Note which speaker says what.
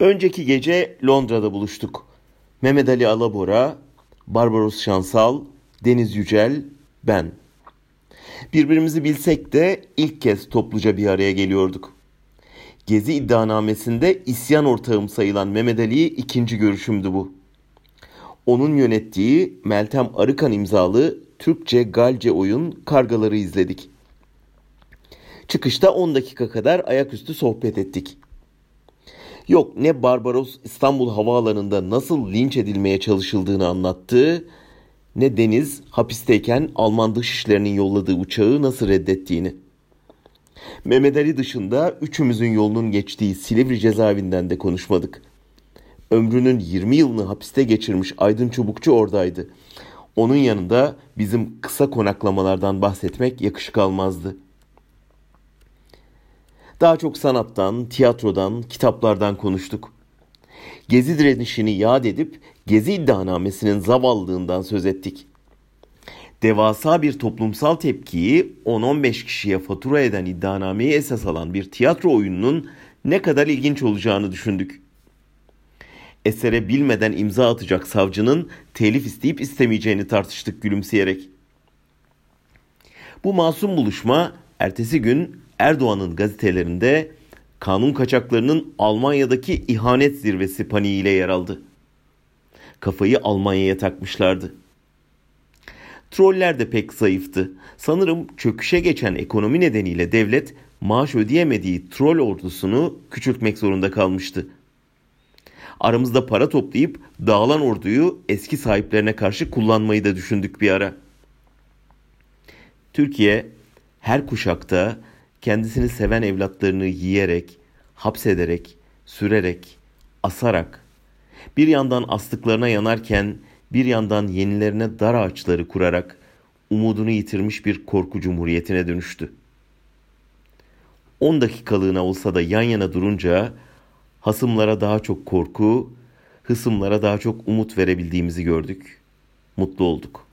Speaker 1: Önceki gece Londra'da buluştuk. Mehmet Ali Alabora, Barbaros Şansal, Deniz Yücel, ben. Birbirimizi bilsek de ilk kez topluca bir araya geliyorduk. Gezi iddianamesinde isyan ortağım sayılan Mehmet Ali'yi ikinci görüşümdü bu. Onun yönettiği Meltem Arıkan imzalı Türkçe Galce oyun Kargaları izledik. Çıkışta 10 dakika kadar ayaküstü sohbet ettik. Yok ne Barbaros İstanbul Havaalanı'nda nasıl linç edilmeye çalışıldığını anlattı ne Deniz hapisteyken Alman dışişlerinin yolladığı uçağı nasıl reddettiğini. Mehmet Ali dışında üçümüzün yolunun geçtiği Silivri cezaevinden de konuşmadık. Ömrünün 20 yılını hapiste geçirmiş Aydın Çubukçu oradaydı. Onun yanında bizim kısa konaklamalardan bahsetmek yakışık almazdı. Daha çok sanattan, tiyatrodan, kitaplardan konuştuk. Gezi direnişini yad edip Gezi iddianamesinin zavallığından söz ettik. Devasa bir toplumsal tepkiyi 10-15 kişiye fatura eden iddianameyi esas alan bir tiyatro oyununun ne kadar ilginç olacağını düşündük. Esere bilmeden imza atacak savcının telif isteyip istemeyeceğini tartıştık gülümseyerek. Bu masum buluşma ertesi gün Erdoğan'ın gazetelerinde kanun kaçaklarının Almanya'daki ihanet zirvesi paniğiyle yer aldı. Kafayı Almanya'ya takmışlardı. Troller de pek zayıftı. Sanırım çöküşe geçen ekonomi nedeniyle devlet maaş ödeyemediği troll ordusunu küçültmek zorunda kalmıştı. Aramızda para toplayıp dağılan orduyu eski sahiplerine karşı kullanmayı da düşündük bir ara. Türkiye her kuşakta kendisini seven evlatlarını yiyerek, hapsederek, sürerek, asarak, bir yandan astıklarına yanarken bir yandan yenilerine dar ağaçları kurarak umudunu yitirmiş bir korku cumhuriyetine dönüştü. 10 dakikalığına olsa da yan yana durunca hasımlara daha çok korku, hısımlara daha çok umut verebildiğimizi gördük. Mutlu olduk.